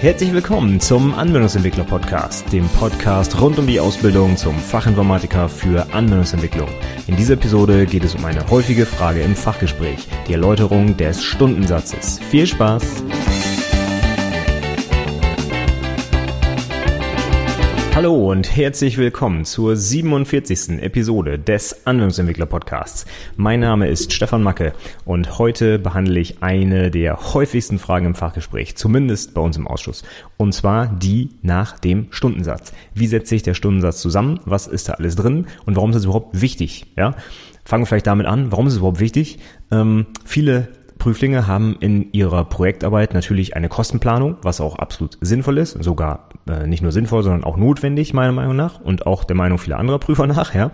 Herzlich willkommen zum Anwendungsentwickler Podcast, dem Podcast rund um die Ausbildung zum Fachinformatiker für Anwendungsentwicklung. In dieser Episode geht es um eine häufige Frage im Fachgespräch, die Erläuterung des Stundensatzes. Viel Spaß! Hallo und herzlich willkommen zur 47. Episode des Anwendungsentwickler Podcasts. Mein Name ist Stefan Macke und heute behandle ich eine der häufigsten Fragen im Fachgespräch, zumindest bei uns im Ausschuss. Und zwar die nach dem Stundensatz. Wie setzt sich der Stundensatz zusammen? Was ist da alles drin? Und warum ist das überhaupt wichtig? Ja? Fangen wir vielleicht damit an. Warum ist es überhaupt wichtig? Ähm, viele Prüflinge haben in ihrer Projektarbeit natürlich eine Kostenplanung, was auch absolut sinnvoll ist, sogar äh, nicht nur sinnvoll, sondern auch notwendig meiner Meinung nach und auch der Meinung vieler anderer Prüfer nach, ja.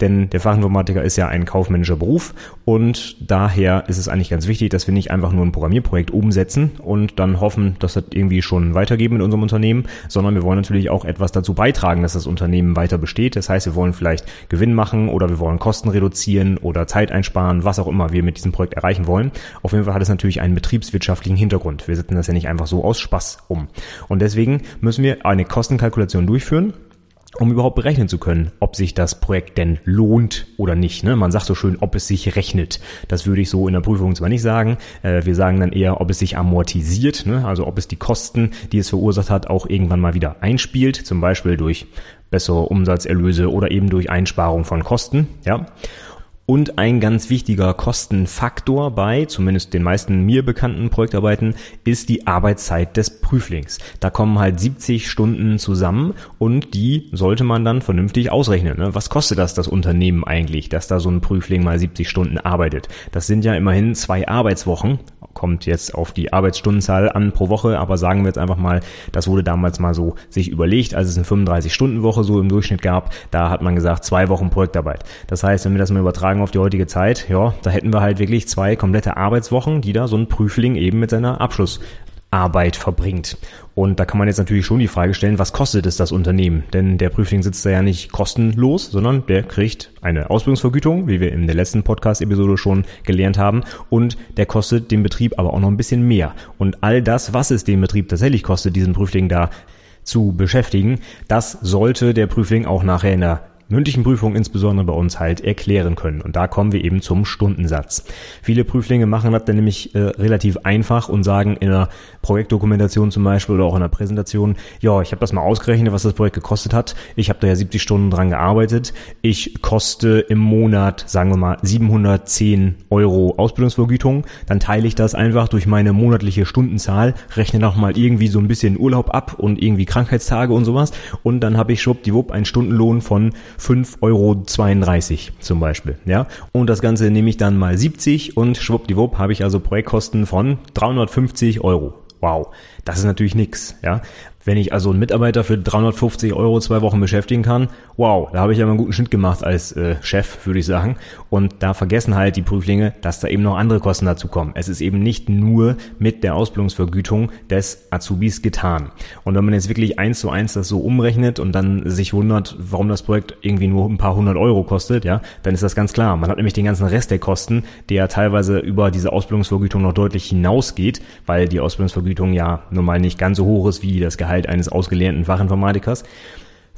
Denn der Fachinformatiker ist ja ein kaufmännischer Beruf und daher ist es eigentlich ganz wichtig, dass wir nicht einfach nur ein Programmierprojekt umsetzen und dann hoffen, dass das irgendwie schon weitergeht mit unserem Unternehmen, sondern wir wollen natürlich auch etwas dazu beitragen, dass das Unternehmen weiter besteht. Das heißt, wir wollen vielleicht Gewinn machen oder wir wollen Kosten reduzieren oder Zeit einsparen, was auch immer wir mit diesem Projekt erreichen wollen. Auf jeden Fall hat es natürlich einen betriebswirtschaftlichen Hintergrund. Wir setzen das ja nicht einfach so aus Spaß um. Und deswegen müssen wir eine Kostenkalkulation durchführen um überhaupt berechnen zu können, ob sich das Projekt denn lohnt oder nicht. Ne? Man sagt so schön, ob es sich rechnet. Das würde ich so in der Prüfung zwar nicht sagen. Äh, wir sagen dann eher, ob es sich amortisiert, ne? also ob es die Kosten, die es verursacht hat, auch irgendwann mal wieder einspielt, zum Beispiel durch bessere Umsatzerlöse oder eben durch Einsparung von Kosten. Ja. Und ein ganz wichtiger Kostenfaktor bei, zumindest den meisten mir bekannten Projektarbeiten, ist die Arbeitszeit des Prüflings. Da kommen halt 70 Stunden zusammen und die sollte man dann vernünftig ausrechnen. Ne? Was kostet das das Unternehmen eigentlich, dass da so ein Prüfling mal 70 Stunden arbeitet? Das sind ja immerhin zwei Arbeitswochen kommt jetzt auf die Arbeitsstundenzahl an pro Woche, aber sagen wir jetzt einfach mal, das wurde damals mal so sich überlegt, als es eine 35-Stunden-Woche so im Durchschnitt gab, da hat man gesagt, zwei Wochen Projektarbeit. Das heißt, wenn wir das mal übertragen auf die heutige Zeit, ja, da hätten wir halt wirklich zwei komplette Arbeitswochen, die da so ein Prüfling eben mit seiner Abschluss Arbeit verbringt. Und da kann man jetzt natürlich schon die Frage stellen, was kostet es das Unternehmen? Denn der Prüfling sitzt da ja nicht kostenlos, sondern der kriegt eine Ausbildungsvergütung, wie wir in der letzten Podcast-Episode schon gelernt haben. Und der kostet den Betrieb aber auch noch ein bisschen mehr. Und all das, was es den Betrieb tatsächlich kostet, diesen Prüfling da zu beschäftigen, das sollte der Prüfling auch nachher in der mündlichen Prüfungen insbesondere bei uns halt erklären können. Und da kommen wir eben zum Stundensatz. Viele Prüflinge machen das dann nämlich äh, relativ einfach und sagen in einer Projektdokumentation zum Beispiel oder auch in einer Präsentation, ja, ich habe das mal ausgerechnet, was das Projekt gekostet hat. Ich habe da ja 70 Stunden dran gearbeitet. Ich koste im Monat, sagen wir mal, 710 Euro Ausbildungsvergütung. Dann teile ich das einfach durch meine monatliche Stundenzahl, rechne nochmal irgendwie so ein bisschen Urlaub ab und irgendwie Krankheitstage und sowas. Und dann habe ich schwuppdiwupp einen Stundenlohn von 5,32 Euro zum Beispiel. Ja? Und das Ganze nehme ich dann mal 70 und schwuppdiwupp habe ich also Projektkosten von 350 Euro. Wow, das ist natürlich nix, ja. Wenn ich also einen Mitarbeiter für 350 Euro zwei Wochen beschäftigen kann, wow, da habe ich ja mal einen guten Schnitt gemacht als äh, Chef, würde ich sagen. Und da vergessen halt die Prüflinge, dass da eben noch andere Kosten dazu kommen. Es ist eben nicht nur mit der Ausbildungsvergütung des Azubis getan. Und wenn man jetzt wirklich eins zu eins das so umrechnet und dann sich wundert, warum das Projekt irgendwie nur ein paar hundert Euro kostet, ja, dann ist das ganz klar. Man hat nämlich den ganzen Rest der Kosten, der teilweise über diese Ausbildungsvergütung noch deutlich hinausgeht, weil die Ausbildungsvergütung ja nun mal nicht ganz so hoch ist wie das Gehalt Gehalt eines ausgelernten Fachinformatikers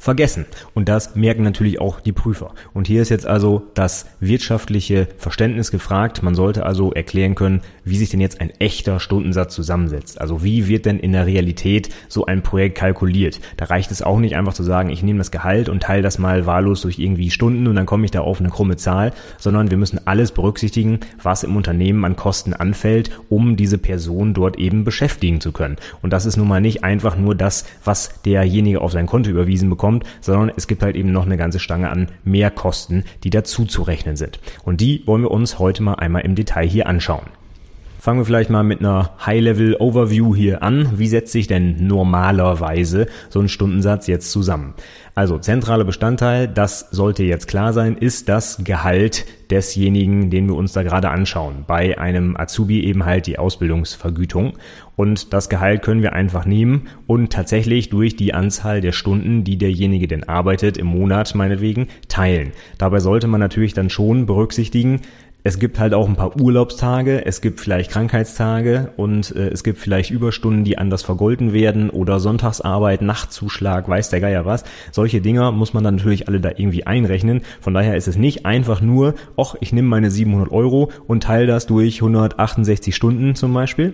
vergessen. Und das merken natürlich auch die Prüfer. Und hier ist jetzt also das wirtschaftliche Verständnis gefragt. Man sollte also erklären können, wie sich denn jetzt ein echter Stundensatz zusammensetzt. Also wie wird denn in der Realität so ein Projekt kalkuliert? Da reicht es auch nicht einfach zu sagen, ich nehme das Gehalt und teile das mal wahllos durch irgendwie Stunden und dann komme ich da auf eine krumme Zahl, sondern wir müssen alles berücksichtigen, was im Unternehmen an Kosten anfällt, um diese Person dort eben beschäftigen zu können. Und das ist nun mal nicht einfach nur das, was derjenige auf sein Konto überwiesen bekommt, kommt, sondern es gibt halt eben noch eine ganze Stange an Mehrkosten, die dazu zu rechnen sind. Und die wollen wir uns heute mal einmal im Detail hier anschauen. Fangen wir vielleicht mal mit einer High-Level-Overview hier an. Wie setzt sich denn normalerweise so ein Stundensatz jetzt zusammen? Also zentraler Bestandteil, das sollte jetzt klar sein, ist das Gehalt desjenigen, den wir uns da gerade anschauen. Bei einem Azubi eben halt die Ausbildungsvergütung. Und das Gehalt können wir einfach nehmen und tatsächlich durch die Anzahl der Stunden, die derjenige denn arbeitet, im Monat meinetwegen, teilen. Dabei sollte man natürlich dann schon berücksichtigen, es gibt halt auch ein paar Urlaubstage, es gibt vielleicht Krankheitstage und äh, es gibt vielleicht Überstunden, die anders vergolten werden oder Sonntagsarbeit, Nachtzuschlag, weiß der Geier was. Solche Dinger muss man dann natürlich alle da irgendwie einrechnen. Von daher ist es nicht einfach nur, ach, ich nehme meine 700 Euro und teile das durch 168 Stunden zum Beispi,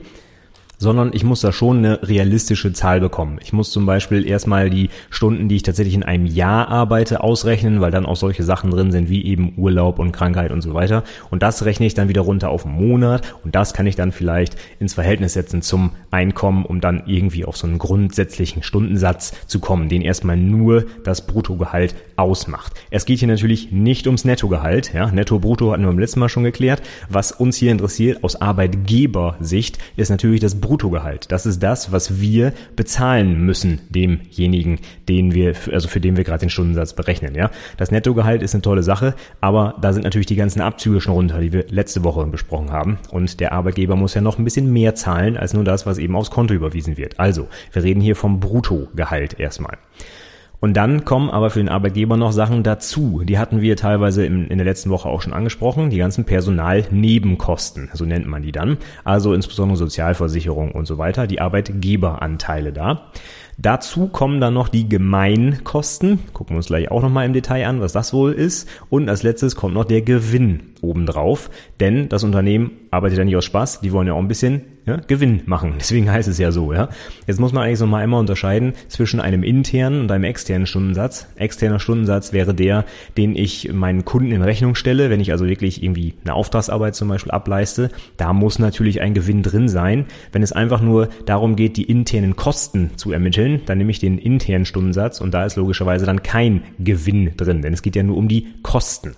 sondern ich muss da schon eine realistische Zahl bekommen. Ich muss zum Beispiel erstmal die Stunden, die ich tatsächlich in einem Jahr arbeite, ausrechnen, weil dann auch solche Sachen drin sind wie eben Urlaub und Krankheit und so weiter. Und das rechne ich dann wieder runter auf einen Monat und das kann ich dann vielleicht ins Verhältnis setzen zum Einkommen, um dann irgendwie auf so einen grundsätzlichen Stundensatz zu kommen, den erstmal nur das Bruttogehalt ausmacht. Es geht hier natürlich nicht ums Nettogehalt. Ja, Netto, Brutto hatten wir beim letzten Mal schon geklärt. Was uns hier interessiert aus Arbeitgebersicht ist natürlich das Bruttogehalt. Das ist das, was wir bezahlen müssen demjenigen, den wir, also für den wir gerade den Stundensatz berechnen. Ja, das Nettogehalt ist eine tolle Sache, aber da sind natürlich die ganzen Abzüge schon runter, die wir letzte Woche besprochen haben. Und der Arbeitgeber muss ja noch ein bisschen mehr zahlen als nur das, was eben aufs Konto überwiesen wird. Also, wir reden hier vom Bruttogehalt erstmal. Und dann kommen aber für den Arbeitgeber noch Sachen dazu. Die hatten wir teilweise in, in der letzten Woche auch schon angesprochen. Die ganzen Personalnebenkosten, so nennt man die dann. Also insbesondere Sozialversicherung und so weiter. Die Arbeitgeberanteile da. Dazu kommen dann noch die Gemeinkosten. Gucken wir uns gleich auch nochmal im Detail an, was das wohl ist. Und als letztes kommt noch der Gewinn obendrauf. Denn das Unternehmen arbeitet ja nicht aus Spaß. Die wollen ja auch ein bisschen ja, Gewinn machen. Deswegen heißt es ja so, ja. Jetzt muss man eigentlich so mal einmal unterscheiden zwischen einem internen und einem externen Stundensatz. Externer Stundensatz wäre der, den ich meinen Kunden in Rechnung stelle, wenn ich also wirklich irgendwie eine Auftragsarbeit zum Beispiel ableiste. Da muss natürlich ein Gewinn drin sein. Wenn es einfach nur darum geht, die internen Kosten zu ermitteln, ermitteln, dann nehme ich den internen Stundensatz und da ist logischerweise dann kein Gewinn drin, denn es geht ja nur um die Kosten.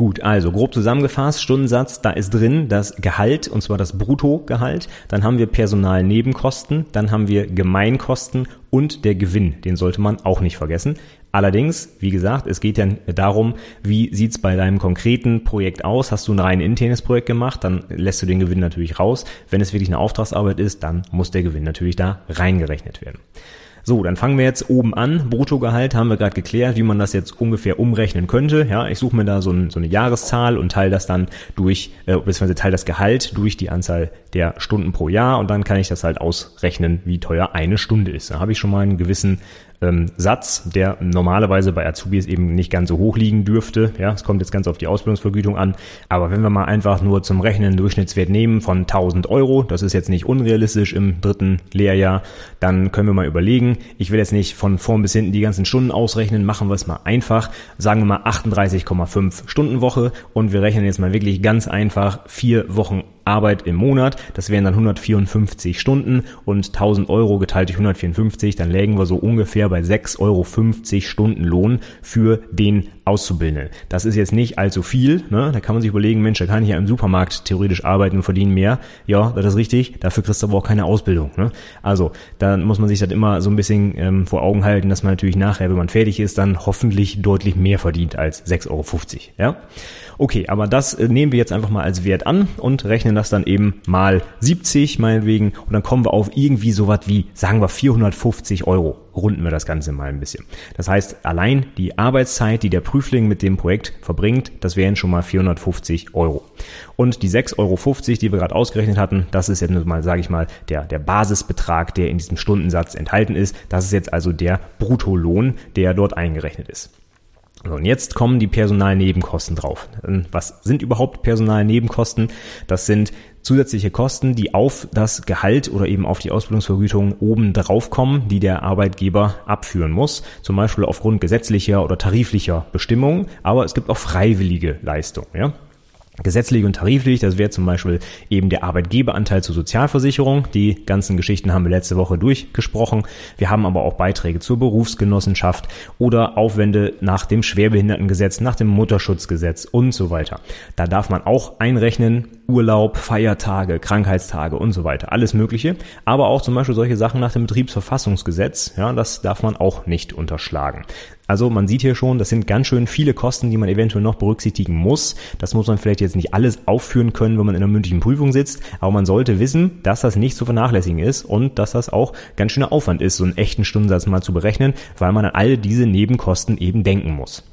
Gut, also grob zusammengefasst, Stundensatz, da ist drin das Gehalt, und zwar das Bruttogehalt, dann haben wir Personalnebenkosten, dann haben wir Gemeinkosten und der Gewinn, den sollte man auch nicht vergessen. Allerdings, wie gesagt, es geht ja darum, wie sieht's bei deinem konkreten Projekt aus? Hast du ein rein internes Projekt gemacht, dann lässt du den Gewinn natürlich raus. Wenn es wirklich eine Auftragsarbeit ist, dann muss der Gewinn natürlich da reingerechnet werden. So, dann fangen wir jetzt oben an. Bruttogehalt haben wir gerade geklärt, wie man das jetzt ungefähr umrechnen könnte. Ja, ich suche mir da so, ein, so, eine Jahreszahl und teile das dann durch, äh, beziehungsweise teile das Gehalt durch die Anzahl der Stunden pro Jahr und dann kann ich das halt ausrechnen, wie teuer eine Stunde ist. Da habe ich schon mal einen gewissen ähm, Satz, der normalerweise bei Azubis eben nicht ganz so hoch liegen dürfte. Ja, es kommt jetzt ganz auf die Ausbildungsvergütung an. Aber wenn wir mal einfach nur zum Rechnen Durchschnittswert nehmen von 1000 Euro, das ist jetzt nicht unrealistisch im dritten Lehrjahr, dann können wir mal überlegen. Ich will jetzt nicht von vorn bis hinten die ganzen Stunden ausrechnen, machen wir es mal einfach. Sagen wir mal 38,5 Stunden Woche und wir rechnen jetzt mal wirklich ganz einfach vier Wochen Arbeit im Monat. Das wären dann 154 Stunden und 1000 Euro geteilt durch 154, dann lägen wir so ungefähr bei 6,50 Euro Stundenlohn für den Auszubildenden. Das ist jetzt nicht allzu viel. Ne? Da kann man sich überlegen, Mensch, da kann ich ja im Supermarkt theoretisch arbeiten und verdienen mehr. Ja, das ist richtig. Dafür kriegst du aber auch keine Ausbildung. Ne? Also, da muss man sich das immer so ein bisschen ähm, vor Augen halten, dass man natürlich nachher, wenn man fertig ist, dann hoffentlich deutlich mehr verdient als 6,50 Euro. Ja? Okay, aber das äh, nehmen wir jetzt einfach mal als Wert an und rechnen das dann eben mal 70 meinetwegen und dann kommen wir auf irgendwie sowas wie, sagen wir 450 Euro. Runden wir das Ganze mal ein bisschen. Das heißt, allein die Arbeitszeit, die der Prüfling mit dem Projekt verbringt, das wären schon mal 450 Euro. Und die 6,50 Euro, die wir gerade ausgerechnet hatten, das ist jetzt mal, sage ich mal, der, der Basisbetrag, der in diesem Stundensatz enthalten ist. Das ist jetzt also der Bruttolohn, der dort eingerechnet ist. So, und jetzt kommen die Personalnebenkosten drauf. Was sind überhaupt Personalnebenkosten? Das sind zusätzliche Kosten, die auf das Gehalt oder eben auf die Ausbildungsvergütung oben drauf kommen, die der Arbeitgeber abführen muss. Zum Beispiel aufgrund gesetzlicher oder tariflicher Bestimmungen. Aber es gibt auch freiwillige Leistungen. Ja? Gesetzlich und tariflich, das wäre zum Beispiel eben der Arbeitgeberanteil zur Sozialversicherung. Die ganzen Geschichten haben wir letzte Woche durchgesprochen. Wir haben aber auch Beiträge zur Berufsgenossenschaft oder Aufwände nach dem Schwerbehindertengesetz, nach dem Mutterschutzgesetz und so weiter. Da darf man auch einrechnen, Urlaub, Feiertage, Krankheitstage und so weiter. Alles Mögliche. Aber auch zum Beispiel solche Sachen nach dem Betriebsverfassungsgesetz. Ja, das darf man auch nicht unterschlagen. Also man sieht hier schon, das sind ganz schön viele Kosten, die man eventuell noch berücksichtigen muss. Das muss man vielleicht jetzt nicht alles aufführen können, wenn man in einer mündlichen Prüfung sitzt, aber man sollte wissen, dass das nicht zu vernachlässigen ist und dass das auch ganz schöner Aufwand ist, so einen echten Stundensatz mal zu berechnen, weil man an all diese Nebenkosten eben denken muss.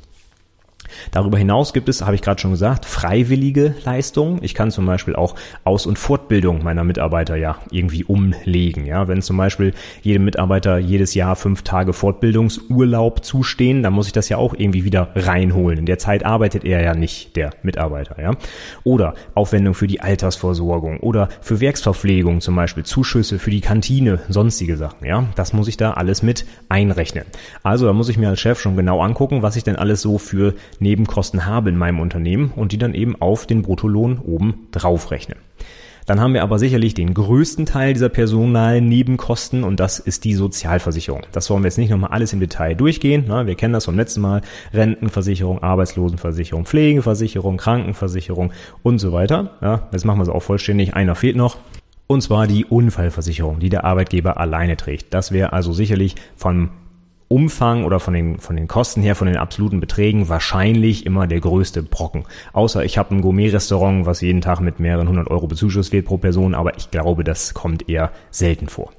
Darüber hinaus gibt es, habe ich gerade schon gesagt, freiwillige Leistungen. Ich kann zum Beispiel auch Aus- und Fortbildung meiner Mitarbeiter ja irgendwie umlegen. Ja, wenn zum Beispiel jedem Mitarbeiter jedes Jahr fünf Tage Fortbildungsurlaub zustehen, dann muss ich das ja auch irgendwie wieder reinholen. In der Zeit arbeitet er ja nicht, der Mitarbeiter. Ja, oder Aufwendung für die Altersvorsorgung oder für Werksverpflegung zum Beispiel Zuschüsse für die Kantine, sonstige Sachen. Ja, das muss ich da alles mit einrechnen. Also da muss ich mir als Chef schon genau angucken, was ich denn alles so für Nebenkosten habe in meinem Unternehmen und die dann eben auf den Bruttolohn oben draufrechnen. Dann haben wir aber sicherlich den größten Teil dieser personalen Nebenkosten und das ist die Sozialversicherung. Das wollen wir jetzt nicht nochmal alles im Detail durchgehen. Wir kennen das vom letzten Mal. Rentenversicherung, Arbeitslosenversicherung, Pflegeversicherung, Krankenversicherung und so weiter. Jetzt machen wir es auch vollständig. Einer fehlt noch. Und zwar die Unfallversicherung, die der Arbeitgeber alleine trägt. Das wäre also sicherlich vom Umfang oder von den, von den Kosten her, von den absoluten Beträgen wahrscheinlich immer der größte Brocken. Außer ich habe ein Gourmet-Restaurant, was jeden Tag mit mehreren hundert Euro bezuschusst wird pro Person, aber ich glaube, das kommt eher selten vor.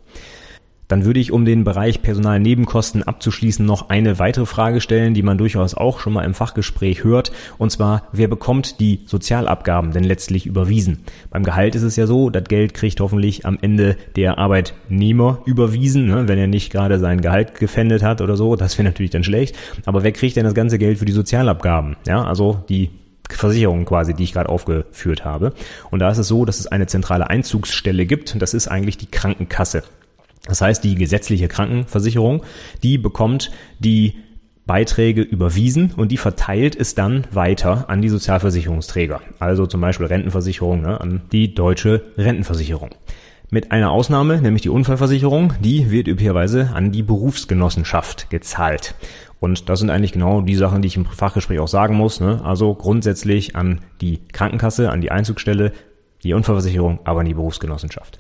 Dann würde ich, um den Bereich Personalnebenkosten abzuschließen, noch eine weitere Frage stellen, die man durchaus auch schon mal im Fachgespräch hört. Und zwar, wer bekommt die Sozialabgaben denn letztlich überwiesen? Beim Gehalt ist es ja so, das Geld kriegt hoffentlich am Ende der Arbeitnehmer überwiesen, ne? wenn er nicht gerade sein Gehalt gefändet hat oder so. Das wäre natürlich dann schlecht. Aber wer kriegt denn das ganze Geld für die Sozialabgaben? Ja, also die Versicherung quasi, die ich gerade aufgeführt habe. Und da ist es so, dass es eine zentrale Einzugsstelle gibt. Und das ist eigentlich die Krankenkasse. Das heißt, die gesetzliche Krankenversicherung, die bekommt die Beiträge überwiesen und die verteilt es dann weiter an die Sozialversicherungsträger. Also zum Beispiel Rentenversicherung ne, an die deutsche Rentenversicherung. Mit einer Ausnahme, nämlich die Unfallversicherung, die wird üblicherweise an die Berufsgenossenschaft gezahlt. Und das sind eigentlich genau die Sachen, die ich im Fachgespräch auch sagen muss. Ne? Also grundsätzlich an die Krankenkasse, an die Einzugstelle, die Unfallversicherung, aber an die Berufsgenossenschaft.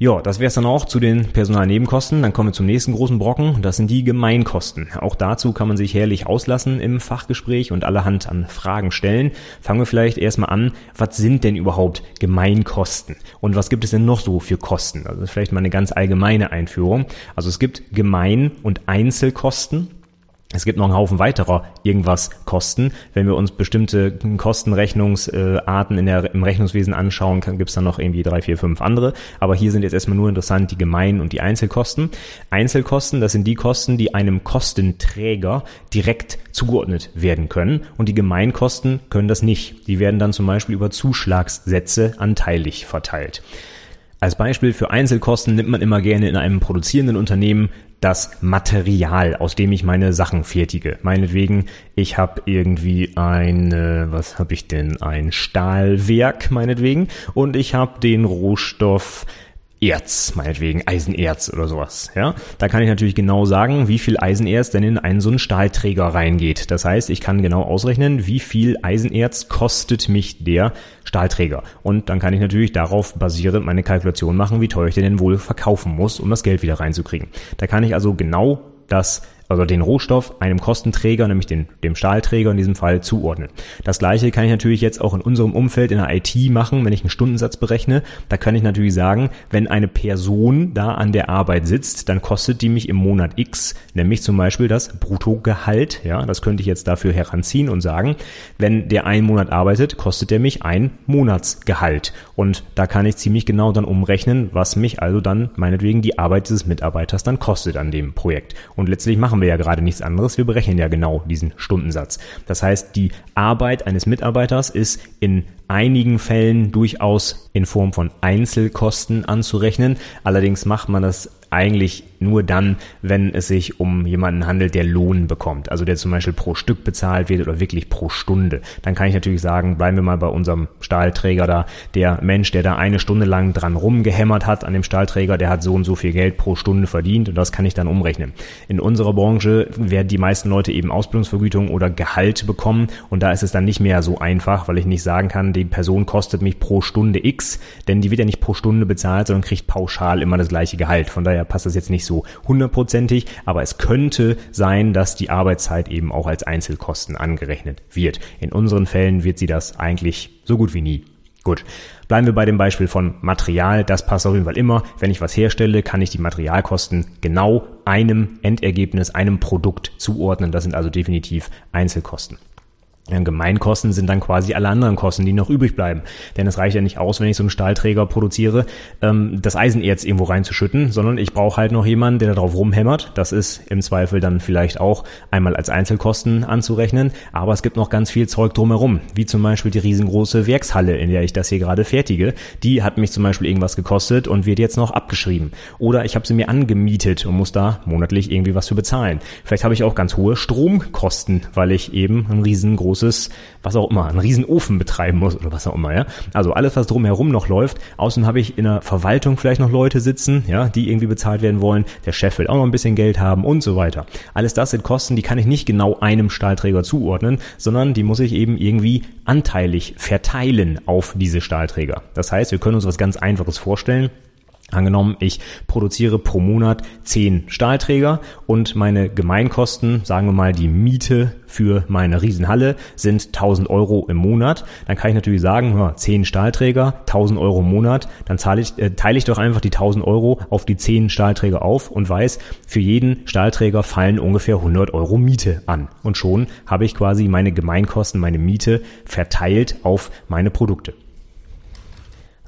Ja, das wäre es dann auch zu den Personalnebenkosten. Dann kommen wir zum nächsten großen Brocken. Das sind die Gemeinkosten. Auch dazu kann man sich herrlich auslassen im Fachgespräch und allerhand an Fragen stellen. Fangen wir vielleicht erstmal an. Was sind denn überhaupt Gemeinkosten? Und was gibt es denn noch so für Kosten? Also vielleicht mal eine ganz allgemeine Einführung. Also es gibt Gemein- und Einzelkosten. Es gibt noch einen Haufen weiterer irgendwas Kosten. Wenn wir uns bestimmte Kostenrechnungsarten in der, im Rechnungswesen anschauen, gibt es dann noch irgendwie drei, vier, fünf andere. Aber hier sind jetzt erstmal nur interessant die Gemein- und die Einzelkosten. Einzelkosten, das sind die Kosten, die einem Kostenträger direkt zugeordnet werden können. Und die Gemeinkosten können das nicht. Die werden dann zum Beispiel über Zuschlagssätze anteilig verteilt. Als Beispiel für Einzelkosten nimmt man immer gerne in einem produzierenden Unternehmen das Material, aus dem ich meine Sachen fertige. Meinetwegen, ich habe irgendwie ein, was habe ich denn, ein Stahlwerk meinetwegen und ich habe den Rohstoff Erz, meinetwegen Eisenerz oder sowas. Ja, da kann ich natürlich genau sagen, wie viel Eisenerz denn in einen so einen Stahlträger reingeht. Das heißt, ich kann genau ausrechnen, wie viel Eisenerz kostet mich der Stahlträger. Und dann kann ich natürlich darauf basierend meine Kalkulation machen, wie teuer ich den denn wohl verkaufen muss, um das Geld wieder reinzukriegen. Da kann ich also genau das also den Rohstoff einem Kostenträger, nämlich den, dem Stahlträger in diesem Fall, zuordnen. Das gleiche kann ich natürlich jetzt auch in unserem Umfeld in der IT machen, wenn ich einen Stundensatz berechne. Da kann ich natürlich sagen, wenn eine Person da an der Arbeit sitzt, dann kostet die mich im Monat X, nämlich zum Beispiel das Bruttogehalt. Ja, das könnte ich jetzt dafür heranziehen und sagen, wenn der einen Monat arbeitet, kostet er mich ein Monatsgehalt. Und da kann ich ziemlich genau dann umrechnen, was mich also dann meinetwegen die Arbeit dieses Mitarbeiters dann kostet an dem Projekt. Und letztlich machen machen wir ja gerade nichts anderes. Wir berechnen ja genau diesen Stundensatz. Das heißt, die Arbeit eines Mitarbeiters ist in einigen Fällen durchaus in Form von Einzelkosten anzurechnen. Allerdings macht man das eigentlich nur dann, wenn es sich um jemanden handelt, der Lohn bekommt, also der zum Beispiel pro Stück bezahlt wird oder wirklich pro Stunde. Dann kann ich natürlich sagen, bleiben wir mal bei unserem Stahlträger da, der Mensch, der da eine Stunde lang dran rumgehämmert hat an dem Stahlträger, der hat so und so viel Geld pro Stunde verdient und das kann ich dann umrechnen. In unserer Branche werden die meisten Leute eben Ausbildungsvergütung oder Gehalt bekommen und da ist es dann nicht mehr so einfach, weil ich nicht sagen kann, die Person kostet mich pro Stunde X, denn die wird ja nicht pro Stunde bezahlt, sondern kriegt pauschal immer das gleiche Gehalt. Von daher passt das jetzt nicht so hundertprozentig, aber es könnte sein, dass die Arbeitszeit eben auch als Einzelkosten angerechnet wird. In unseren Fällen wird sie das eigentlich so gut wie nie. Gut, bleiben wir bei dem Beispiel von Material. Das passt auf jeden Fall immer. Wenn ich was herstelle, kann ich die Materialkosten genau einem Endergebnis, einem Produkt zuordnen. Das sind also definitiv Einzelkosten. Gemeinkosten sind dann quasi alle anderen Kosten, die noch übrig bleiben. Denn es reicht ja nicht aus, wenn ich so einen Stahlträger produziere, ähm, das Eisenerz irgendwo reinzuschütten, sondern ich brauche halt noch jemanden, der darauf rumhämmert. Das ist im Zweifel dann vielleicht auch einmal als Einzelkosten anzurechnen. Aber es gibt noch ganz viel Zeug drumherum, wie zum Beispiel die riesengroße Werkshalle, in der ich das hier gerade fertige. Die hat mich zum Beispiel irgendwas gekostet und wird jetzt noch abgeschrieben. Oder ich habe sie mir angemietet und muss da monatlich irgendwie was für bezahlen. Vielleicht habe ich auch ganz hohe Stromkosten, weil ich eben ein riesengroßes großes, was auch immer, einen riesen Ofen betreiben muss oder was auch immer, ja. Also alles, was drumherum noch läuft. Außerdem habe ich in der Verwaltung vielleicht noch Leute sitzen, ja, die irgendwie bezahlt werden wollen. Der Chef will auch noch ein bisschen Geld haben und so weiter. Alles das sind Kosten, die kann ich nicht genau einem Stahlträger zuordnen, sondern die muss ich eben irgendwie anteilig verteilen auf diese Stahlträger. Das heißt, wir können uns was ganz Einfaches vorstellen. Angenommen, ich produziere pro Monat zehn Stahlträger und meine Gemeinkosten, sagen wir mal die Miete für meine Riesenhalle sind 1000 Euro im Monat. Dann kann ich natürlich sagen, ja, 10 Stahlträger, 1000 Euro im Monat. Dann zahle ich, äh, teile ich doch einfach die 1000 Euro auf die 10 Stahlträger auf und weiß, für jeden Stahlträger fallen ungefähr 100 Euro Miete an. Und schon habe ich quasi meine Gemeinkosten, meine Miete verteilt auf meine Produkte.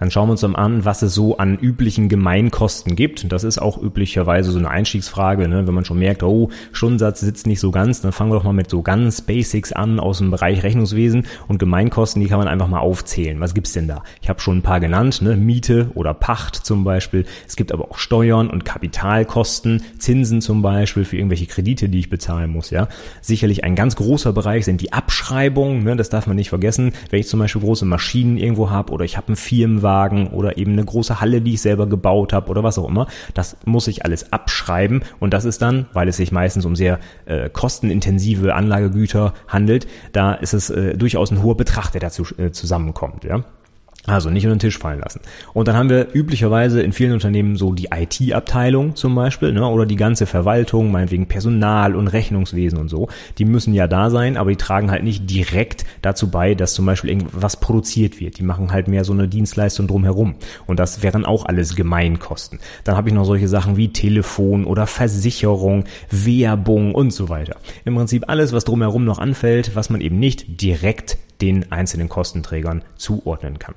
Dann schauen wir uns dann an, was es so an üblichen Gemeinkosten gibt. Und das ist auch üblicherweise so eine Einstiegsfrage. Ne? Wenn man schon merkt, oh, Stundensatz sitzt nicht so ganz, dann fangen wir doch mal mit so ganz Basics an aus dem Bereich Rechnungswesen und Gemeinkosten, die kann man einfach mal aufzählen. Was gibt's denn da? Ich habe schon ein paar genannt, ne? Miete oder Pacht zum Beispiel. Es gibt aber auch Steuern und Kapitalkosten, Zinsen zum Beispiel für irgendwelche Kredite, die ich bezahlen muss. Ja, Sicherlich ein ganz großer Bereich sind die Abschreibungen. Ne? Das darf man nicht vergessen. Wenn ich zum Beispiel große Maschinen irgendwo habe oder ich habe einen Firmenwagen, Firmenwagen oder eben eine große Halle, die ich selber gebaut habe oder was auch immer. Das muss ich alles abschreiben und das ist dann, weil es sich meistens um sehr äh, kostenintensive Anlagegüter handelt, da ist es äh, durchaus ein hoher Betrag, der dazu äh, zusammenkommt. Ja? Also nicht unter den Tisch fallen lassen. Und dann haben wir üblicherweise in vielen Unternehmen so die IT-Abteilung zum Beispiel, ne, oder die ganze Verwaltung, meinetwegen Personal und Rechnungswesen und so. Die müssen ja da sein, aber die tragen halt nicht direkt dazu bei, dass zum Beispiel irgendwas produziert wird. Die machen halt mehr so eine Dienstleistung drumherum. Und das wären auch alles Gemeinkosten. Dann habe ich noch solche Sachen wie Telefon oder Versicherung, Werbung und so weiter. Im Prinzip alles, was drumherum noch anfällt, was man eben nicht direkt den einzelnen Kostenträgern zuordnen kann.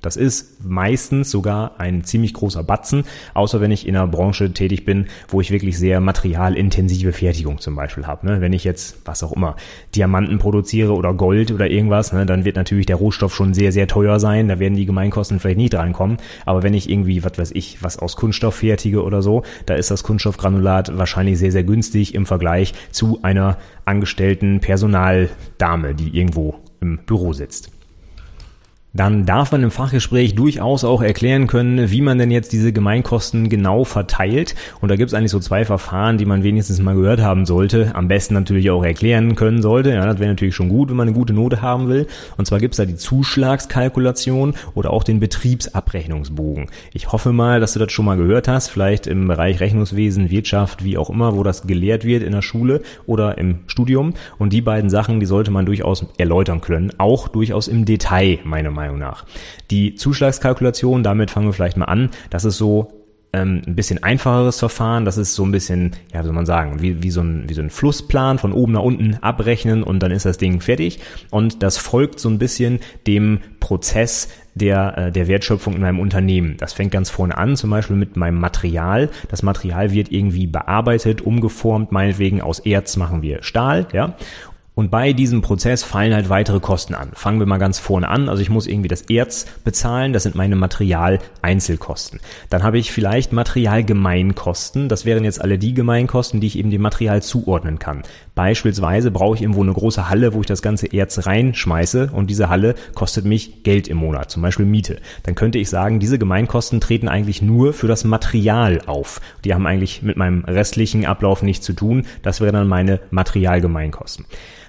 Das ist meistens sogar ein ziemlich großer Batzen, außer wenn ich in einer Branche tätig bin, wo ich wirklich sehr materialintensive Fertigung zum Beispiel habe. Ne? Wenn ich jetzt, was auch immer, Diamanten produziere oder Gold oder irgendwas, ne, dann wird natürlich der Rohstoff schon sehr, sehr teuer sein. Da werden die Gemeinkosten vielleicht nicht drankommen. Aber wenn ich irgendwie, was weiß ich, was aus Kunststoff fertige oder so, da ist das Kunststoffgranulat wahrscheinlich sehr, sehr günstig im Vergleich zu einer angestellten Personaldame, die irgendwo im Büro sitzt dann darf man im Fachgespräch durchaus auch erklären können, wie man denn jetzt diese Gemeinkosten genau verteilt. Und da gibt es eigentlich so zwei Verfahren, die man wenigstens mal gehört haben sollte. Am besten natürlich auch erklären können sollte. Ja, das wäre natürlich schon gut, wenn man eine gute Note haben will. Und zwar gibt es da die Zuschlagskalkulation oder auch den Betriebsabrechnungsbogen. Ich hoffe mal, dass du das schon mal gehört hast. Vielleicht im Bereich Rechnungswesen, Wirtschaft, wie auch immer, wo das gelehrt wird in der Schule oder im Studium. Und die beiden Sachen, die sollte man durchaus erläutern können. Auch durchaus im Detail, meine Meinung Meinung nach. Die Zuschlagskalkulation, damit fangen wir vielleicht mal an. Das ist so ähm, ein bisschen einfacheres Verfahren. Das ist so ein bisschen, ja, wie soll man sagen, wie, wie, so ein, wie so ein Flussplan von oben nach unten abrechnen und dann ist das Ding fertig. Und das folgt so ein bisschen dem Prozess der, äh, der Wertschöpfung in meinem Unternehmen. Das fängt ganz vorne an, zum Beispiel mit meinem Material. Das Material wird irgendwie bearbeitet, umgeformt, meinetwegen aus Erz machen wir Stahl, ja. Und bei diesem Prozess fallen halt weitere Kosten an. Fangen wir mal ganz vorne an. Also ich muss irgendwie das Erz bezahlen. Das sind meine Material-Einzelkosten. Dann habe ich vielleicht Materialgemeinkosten. Das wären jetzt alle die Gemeinkosten, die ich eben dem Material zuordnen kann. Beispielsweise brauche ich irgendwo eine große Halle, wo ich das ganze Erz reinschmeiße und diese Halle kostet mich Geld im Monat, zum Beispiel Miete. Dann könnte ich sagen, diese Gemeinkosten treten eigentlich nur für das Material auf. Die haben eigentlich mit meinem restlichen Ablauf nichts zu tun. Das wären dann meine Materialgemeinkosten.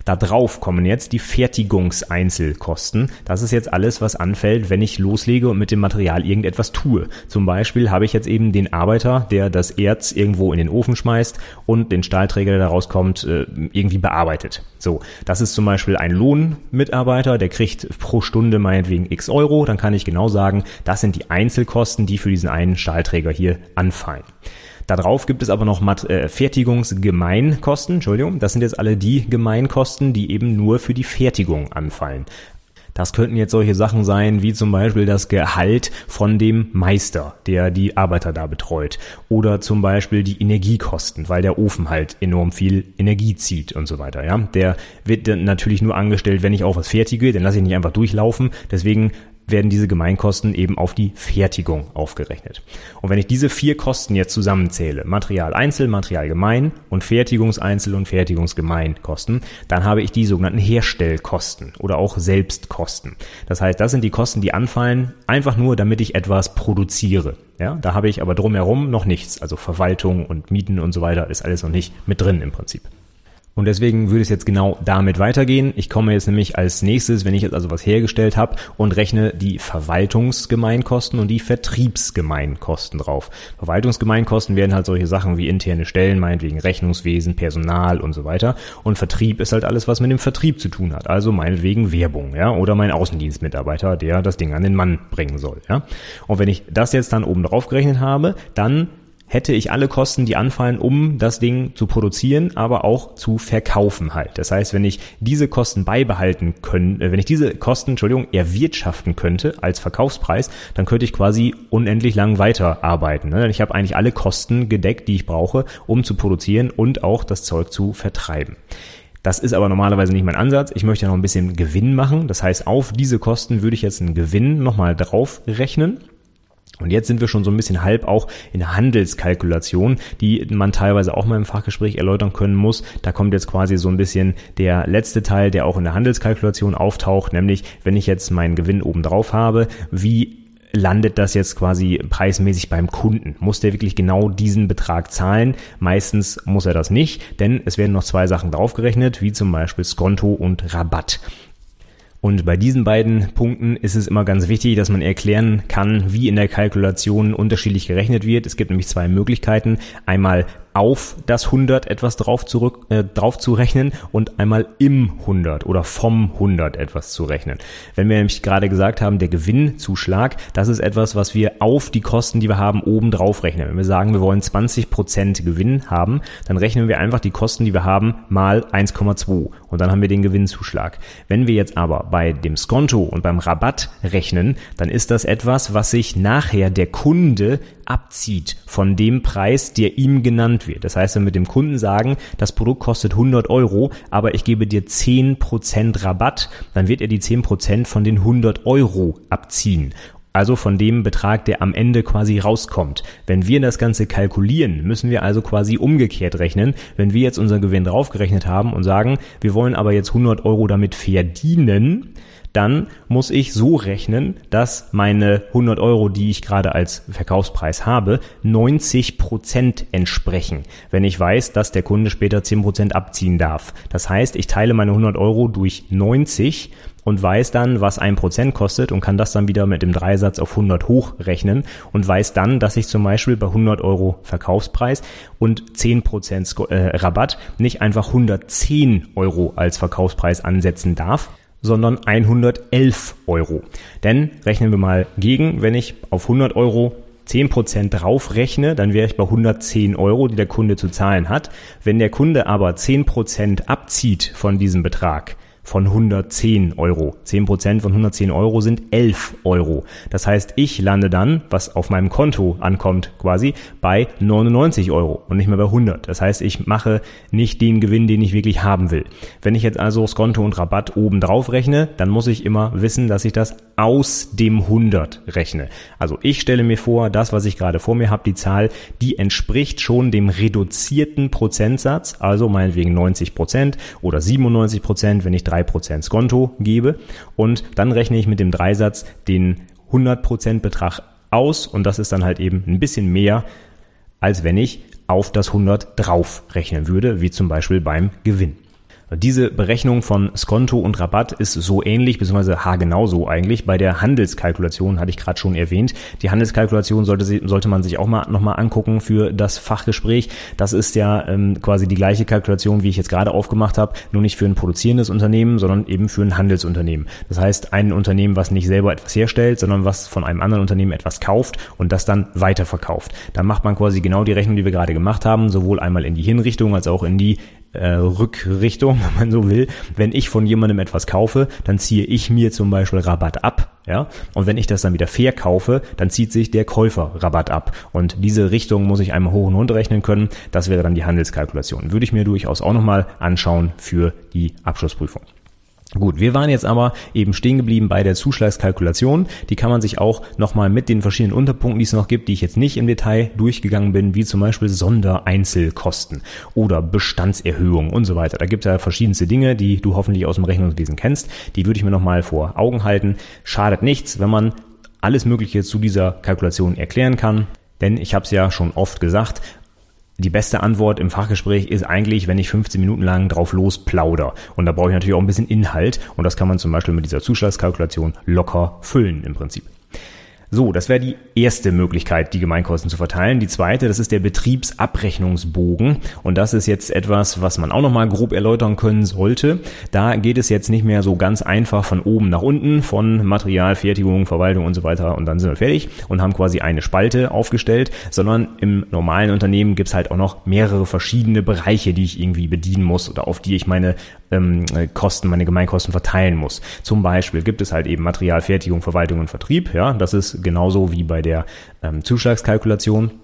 Da drauf kommen jetzt die Fertigungseinzelkosten. Das ist jetzt alles, was anfällt, wenn ich loslege und mit dem Material irgendetwas tue. Zum Beispiel habe ich jetzt eben den Arbeiter, der das Erz irgendwo in den Ofen schmeißt und den Stahlträger, der da rauskommt, äh, irgendwie bearbeitet. So, das ist zum Beispiel ein Lohnmitarbeiter, der kriegt pro Stunde meinetwegen x Euro. Dann kann ich genau sagen, das sind die Einzelkosten, die für diesen einen Stahlträger hier anfallen. Darauf gibt es aber noch Mat äh, Fertigungsgemeinkosten, Entschuldigung, das sind jetzt alle die Gemeinkosten, die eben nur für die Fertigung anfallen. Das könnten jetzt solche Sachen sein, wie zum Beispiel das Gehalt von dem Meister, der die Arbeiter da betreut. Oder zum Beispiel die Energiekosten, weil der Ofen halt enorm viel Energie zieht und so weiter. Ja, der wird dann natürlich nur angestellt, wenn ich auch was fertige. Den lasse ich nicht einfach durchlaufen. Deswegen werden diese Gemeinkosten eben auf die Fertigung aufgerechnet. Und wenn ich diese vier Kosten jetzt zusammenzähle, Material Einzel, Material Gemein und Fertigungseinzel und Fertigungsgemeinkosten, dann habe ich die sogenannten Herstellkosten oder auch Selbstkosten. Das heißt, das sind die Kosten, die anfallen, einfach nur, damit ich etwas produziere. Ja, da habe ich aber drumherum noch nichts. Also Verwaltung und Mieten und so weiter ist alles noch nicht mit drin im Prinzip. Und deswegen würde es jetzt genau damit weitergehen. Ich komme jetzt nämlich als nächstes, wenn ich jetzt also was hergestellt habe und rechne die Verwaltungsgemeinkosten und die Vertriebsgemeinkosten drauf. Verwaltungsgemeinkosten werden halt solche Sachen wie interne Stellen, meinetwegen Rechnungswesen, Personal und so weiter. Und Vertrieb ist halt alles, was mit dem Vertrieb zu tun hat. Also meinetwegen Werbung, ja, oder mein Außendienstmitarbeiter, der das Ding an den Mann bringen soll, ja. Und wenn ich das jetzt dann oben drauf gerechnet habe, dann hätte ich alle Kosten, die anfallen, um das Ding zu produzieren, aber auch zu verkaufen halt. Das heißt, wenn ich diese Kosten beibehalten können, äh, wenn ich diese Kosten, Entschuldigung, erwirtschaften könnte als Verkaufspreis, dann könnte ich quasi unendlich lang weiterarbeiten. Ne? Ich habe eigentlich alle Kosten gedeckt, die ich brauche, um zu produzieren und auch das Zeug zu vertreiben. Das ist aber normalerweise nicht mein Ansatz. Ich möchte ja noch ein bisschen Gewinn machen. Das heißt, auf diese Kosten würde ich jetzt einen Gewinn nochmal drauf rechnen. Und jetzt sind wir schon so ein bisschen halb auch in Handelskalkulation, die man teilweise auch mal im Fachgespräch erläutern können muss. Da kommt jetzt quasi so ein bisschen der letzte Teil, der auch in der Handelskalkulation auftaucht, nämlich wenn ich jetzt meinen Gewinn oben drauf habe, wie landet das jetzt quasi preismäßig beim Kunden? Muss der wirklich genau diesen Betrag zahlen? Meistens muss er das nicht, denn es werden noch zwei Sachen draufgerechnet, wie zum Beispiel Skonto und Rabatt. Und bei diesen beiden Punkten ist es immer ganz wichtig, dass man erklären kann, wie in der Kalkulation unterschiedlich gerechnet wird. Es gibt nämlich zwei Möglichkeiten. Einmal auf das 100 etwas drauf, zurück, äh, drauf zu rechnen und einmal im 100 oder vom 100 etwas zu rechnen. Wenn wir nämlich gerade gesagt haben, der Gewinnzuschlag, das ist etwas, was wir auf die Kosten, die wir haben, oben drauf rechnen. Wenn wir sagen, wir wollen 20% Gewinn haben, dann rechnen wir einfach die Kosten, die wir haben, mal 1,2 und dann haben wir den Gewinnzuschlag. Wenn wir jetzt aber bei dem Skonto und beim Rabatt rechnen, dann ist das etwas, was sich nachher der Kunde abzieht von dem Preis, der ihm genannt wird. Das heißt, wenn wir dem Kunden sagen, das Produkt kostet 100 Euro, aber ich gebe dir 10% Rabatt, dann wird er die 10% von den 100 Euro abziehen. Also von dem Betrag, der am Ende quasi rauskommt. Wenn wir das Ganze kalkulieren, müssen wir also quasi umgekehrt rechnen. Wenn wir jetzt unseren Gewinn draufgerechnet haben und sagen, wir wollen aber jetzt 100 Euro damit verdienen, dann muss ich so rechnen, dass meine 100 Euro, die ich gerade als Verkaufspreis habe, 90 Prozent entsprechen, wenn ich weiß, dass der Kunde später 10 Prozent abziehen darf. Das heißt, ich teile meine 100 Euro durch 90 und weiß dann, was ein Prozent kostet und kann das dann wieder mit dem Dreisatz auf 100 hochrechnen und weiß dann, dass ich zum Beispiel bei 100 Euro Verkaufspreis und 10 Prozent äh, Rabatt nicht einfach 110 Euro als Verkaufspreis ansetzen darf, sondern 111 Euro. Denn rechnen wir mal gegen, wenn ich auf 100 Euro 10% draufrechne, dann wäre ich bei 110 Euro, die der Kunde zu zahlen hat. Wenn der Kunde aber 10% abzieht von diesem Betrag, von 110 Euro. 10% von 110 Euro sind 11 Euro. Das heißt, ich lande dann, was auf meinem Konto ankommt quasi, bei 99 Euro und nicht mehr bei 100. Das heißt, ich mache nicht den Gewinn, den ich wirklich haben will. Wenn ich jetzt also Skonto und Rabatt oben drauf rechne, dann muss ich immer wissen, dass ich das aus dem 100 rechne. Also ich stelle mir vor, das, was ich gerade vor mir habe, die Zahl, die entspricht schon dem reduzierten Prozentsatz, also meinetwegen 90 Prozent oder 97 Prozent, wenn ich 3% Skonto gebe und dann rechne ich mit dem Dreisatz den 100% Betrag aus und das ist dann halt eben ein bisschen mehr, als wenn ich auf das 100 drauf rechnen würde, wie zum Beispiel beim Gewinn. Diese Berechnung von Skonto und Rabatt ist so ähnlich, beziehungsweise haargenau so eigentlich. Bei der Handelskalkulation hatte ich gerade schon erwähnt. Die Handelskalkulation sollte, sollte man sich auch mal nochmal angucken für das Fachgespräch. Das ist ja ähm, quasi die gleiche Kalkulation, wie ich jetzt gerade aufgemacht habe, nur nicht für ein produzierendes Unternehmen, sondern eben für ein Handelsunternehmen. Das heißt, ein Unternehmen, was nicht selber etwas herstellt, sondern was von einem anderen Unternehmen etwas kauft und das dann weiterverkauft. Da macht man quasi genau die Rechnung, die wir gerade gemacht haben, sowohl einmal in die Hinrichtung als auch in die äh, Rückrichtung, wenn man so will. Wenn ich von jemandem etwas kaufe, dann ziehe ich mir zum Beispiel Rabatt ab. Ja, und wenn ich das dann wieder verkaufe, dann zieht sich der Käufer Rabatt ab. Und diese Richtung muss ich einmal hoch und runter rechnen können. Das wäre dann die Handelskalkulation. Würde ich mir durchaus auch nochmal anschauen für die Abschlussprüfung. Gut, wir waren jetzt aber eben stehen geblieben bei der Zuschlagskalkulation. Die kann man sich auch nochmal mit den verschiedenen Unterpunkten, die es noch gibt, die ich jetzt nicht im Detail durchgegangen bin, wie zum Beispiel Sondereinzelkosten oder Bestandserhöhung und so weiter. Da gibt es ja verschiedenste Dinge, die du hoffentlich aus dem Rechnungswesen kennst. Die würde ich mir nochmal vor Augen halten. Schadet nichts, wenn man alles Mögliche zu dieser Kalkulation erklären kann. Denn ich habe es ja schon oft gesagt, die beste Antwort im Fachgespräch ist eigentlich, wenn ich 15 Minuten lang drauf losplauder. Und da brauche ich natürlich auch ein bisschen Inhalt. Und das kann man zum Beispiel mit dieser Zuschlagskalkulation locker füllen im Prinzip. So, das wäre die erste Möglichkeit, die Gemeinkosten zu verteilen. Die zweite, das ist der Betriebsabrechnungsbogen. Und das ist jetzt etwas, was man auch nochmal grob erläutern können sollte. Da geht es jetzt nicht mehr so ganz einfach von oben nach unten, von Material, Fertigung, Verwaltung und so weiter. Und dann sind wir fertig und haben quasi eine Spalte aufgestellt, sondern im normalen Unternehmen gibt's halt auch noch mehrere verschiedene Bereiche, die ich irgendwie bedienen muss oder auf die ich meine ähm, Kosten, meine Gemeinkosten verteilen muss. Zum Beispiel gibt es halt eben Material, Fertigung, Verwaltung und Vertrieb. Ja, das ist genauso wie bei der ähm, Zuschlagskalkulation.